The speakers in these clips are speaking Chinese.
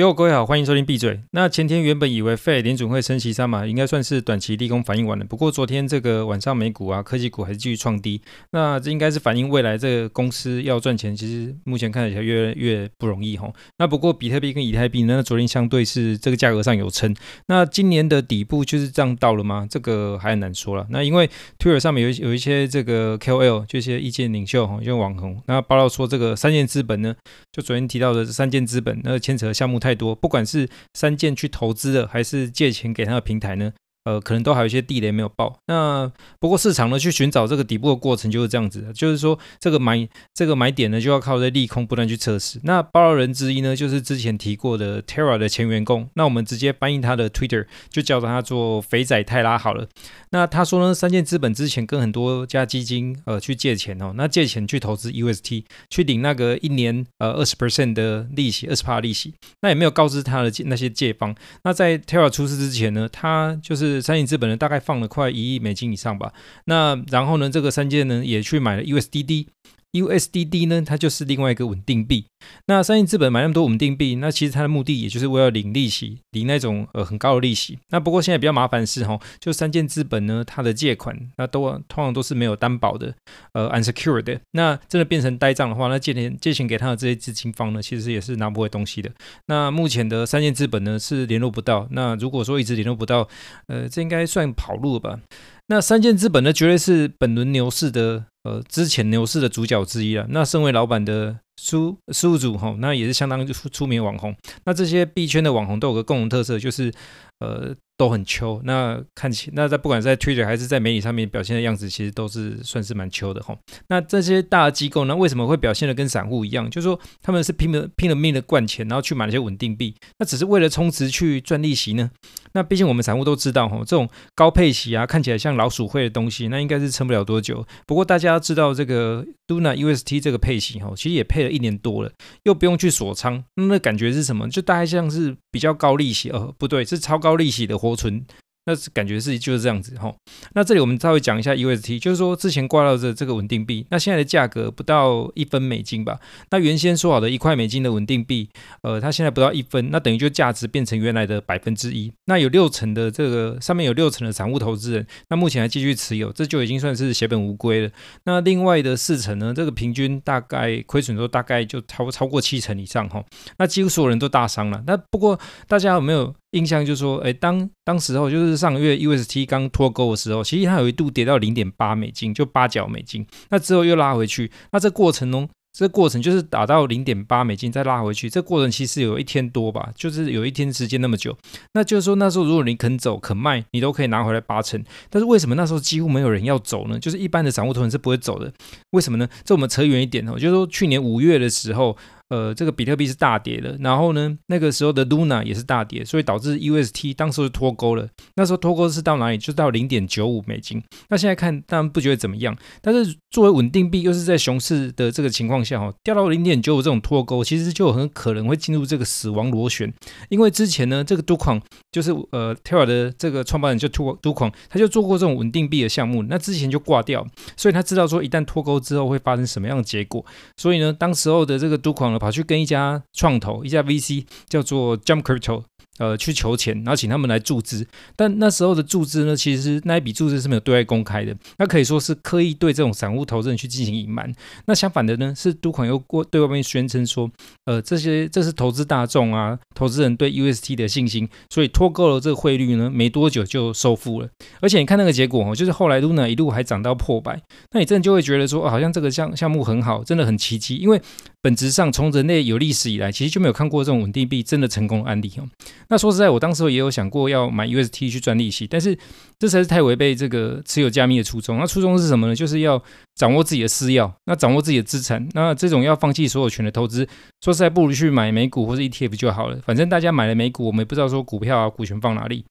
哟，各位好，欢迎收听闭嘴。那前天原本以为费联准会升息三嘛，应该算是短期利空反应完了。不过昨天这个晚上美股啊，科技股还是继续创低。那这应该是反映未来这个公司要赚钱，其实目前看起来越来越不容易哈。那不过比特币跟以太币呢，昨天相对是这个价格上有撑。那今年的底部就是这样到了吗？这个还很难说了。那因为 Twitter 上面有有一些这个 KOL，就一些意见领袖哈，就网红，那报道说这个三箭资本呢，就昨天提到的三箭资本，那牵扯的项目太太多，不管是三件去投资的，还是借钱给他的平台呢？呃，可能都还有一些地雷没有爆。那不过市场呢，去寻找这个底部的过程就是这样子的，就是说这个买这个买点呢，就要靠在利空不断去测试。那爆料人之一呢，就是之前提过的 Terra 的前员工。那我们直接翻译他的 Twitter，就叫他做肥仔泰拉好了。那他说呢，三箭资本之前跟很多家基金呃去借钱哦，那借钱去投资 UST，去领那个一年呃二十 percent 的利息，二十帕利息。那也没有告知他的那些借方。那在 Terra 出事之前呢，他就是。是三井资本呢，大概放了快一亿美金以上吧。那然后呢，这个三箭呢也去买了 USDD。USDD 呢，它就是另外一个稳定币。那三箭资本买那么多稳定币，那其实它的目的也就是为了领利息，领那种呃很高的利息。那不过现在比较麻烦的是哈，就三件资本呢，它的借款那都通常都是没有担保的，呃，unsecured 的。那真的变成呆账的话，那借钱借钱给他的这些资金方呢，其实也是拿不回东西的。那目前的三件资本呢是联络不到。那如果说一直联络不到，呃，这应该算跑路了吧？那三件资本呢，绝对是本轮牛市的呃之前牛市的主角之一了。那身为老板的苏苏主哈，那也是相当出出名网红。那这些币圈的网红都有个共同特色，就是呃。都很秋，那看起那在不管在 Twitter 还是在媒体上面表现的样子，其实都是算是蛮秋的哈。那这些大机构呢，为什么会表现的跟散户一样？就是说他们是拼了拼了命的灌钱，然后去买那些稳定币，那只是为了充值去赚利息呢？那毕竟我们散户都知道哈，这种高配息啊，看起来像老鼠会的东西，那应该是撑不了多久。不过大家大家知道这个 Duna UST 这个配型哈，其实也配了一年多了，又不用去锁仓，那感觉是什么？就大概像是比较高利息，哦，不对，是超高利息的活存。那感觉是就是这样子哈。那这里我们稍微讲一下 UST，就是说之前挂到的这个稳定币，那现在的价格不到一分美金吧？那原先说好的一块美金的稳定币，呃，它现在不到一分，那等于就价值变成原来的百分之一。那有六成的这个上面有六成的散户投资人，那目前还继续持有，这就已经算是血本无归了。那另外的四成呢，这个平均大概亏损都大概就超超过七成以上哈。那几乎所有人都大伤了。那不过大家有没有？印象就是说，哎，当当时候就是上个月 UST 刚脱钩的时候，其实它有一度跌到零点八美金，就八角美金。那之后又拉回去，那这过程中，这过程就是打到零点八美金再拉回去，这过程其实有一天多吧，就是有一天时间那么久。那就是说那时候如果你肯走肯卖，你都可以拿回来八成。但是为什么那时候几乎没有人要走呢？就是一般的散户投资人是不会走的。为什么呢？这我们扯远一点哦，就是说去年五月的时候。呃，这个比特币是大跌的，然后呢，那个时候的 Luna 也是大跌，所以导致 UST 当时就脱钩了。那时候脱钩是到哪里？就到零点九五美金。那现在看当然不觉得怎么样，但是作为稳定币，又是在熊市的这个情况下，哈，掉到零点九五这种脱钩，其实就很可能会进入这个死亡螺旋。因为之前呢，这个 Do Kwon 就是呃 Terra 的这个创办人就 Do Do Kwon，他就做过这种稳定币的项目，那之前就挂掉，所以他知道说一旦脱钩之后会发生什么样的结果。所以呢，当时候的这个 Do Kwon 跑去跟一家创投，一家 VC 叫做 Jump Crypto。呃，去求钱，然后请他们来注资，但那时候的注资呢，其实那一笔注资是没有对外公开的，那可以说是刻意对这种散户投资人去进行隐瞒。那相反的呢，是都款又过对外面宣称说，呃，这些这是投资大众啊，投资人对 UST 的信心，所以脱钩了这个汇率呢，没多久就收复了。而且你看那个结果哦，就是后来 Luna 一路还涨到破百，那你真的就会觉得说，哦，好像这个项项目很好，真的很奇迹，因为本质上从人类有历史以来，其实就没有看过这种稳定币真的成功案例哦。那说实在，我当时也有想过要买 UST 去赚利息，但是这实在是太违背这个持有加密的初衷。那初衷是什么呢？就是要掌握自己的私钥，那掌握自己的资产。那这种要放弃所有权的投资，说实在不如去买美股或者 ETF 就好了。反正大家买了美股，我们也不知道说股票啊股权放哪里。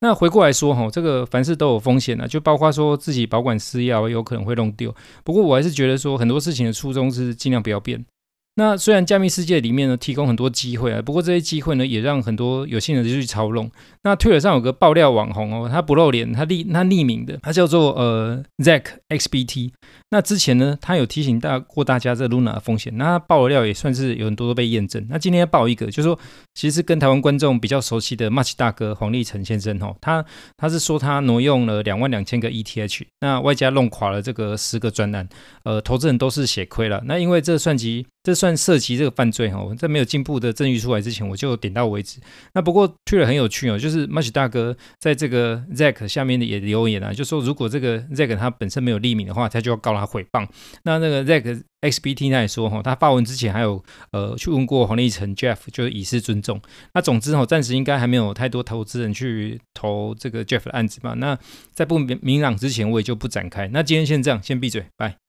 那回过来说哈，这个凡事都有风险啊，就包括说自己保管私钥有可能会弄丢。不过我还是觉得说很多事情的初衷是尽量不要变。那虽然加密世界里面呢提供很多机会啊，不过这些机会呢也让很多有心人就去操弄。那 Twitter 上有个爆料网红哦，他不露脸，他匿他匿名的，他叫做呃 Zack XBT。那之前呢，他有提醒大过大家这 Luna 的风险，那他爆的料也算是有很多都被验证。那今天要爆一个，就是说其实跟台湾观众比较熟悉的 Much 大哥黄立成先生哦，他他是说他挪用了两万两千个 ETH，那外加弄垮了这个十个专栏，呃，投资人都是血亏了。那因为这算及这算涉及这个犯罪哈，在没有进步的证据出来之前，我就点到为止。那不过去了很有趣哦，就是 Much 大哥在这个 Zack 下面的也留言啊，就说如果这个 Zack 他本身没有匿名的话，他就要告他诽谤。那那个 Zack XBT 他也说哈，他发文之前还有呃去问过黄立成 Jeff，就是以示尊重。那总之哈，暂时应该还没有太多投资人去投这个 Jeff 的案子嘛。那在不明朗之前，我也就不展开。那今天先这样，先闭嘴，拜。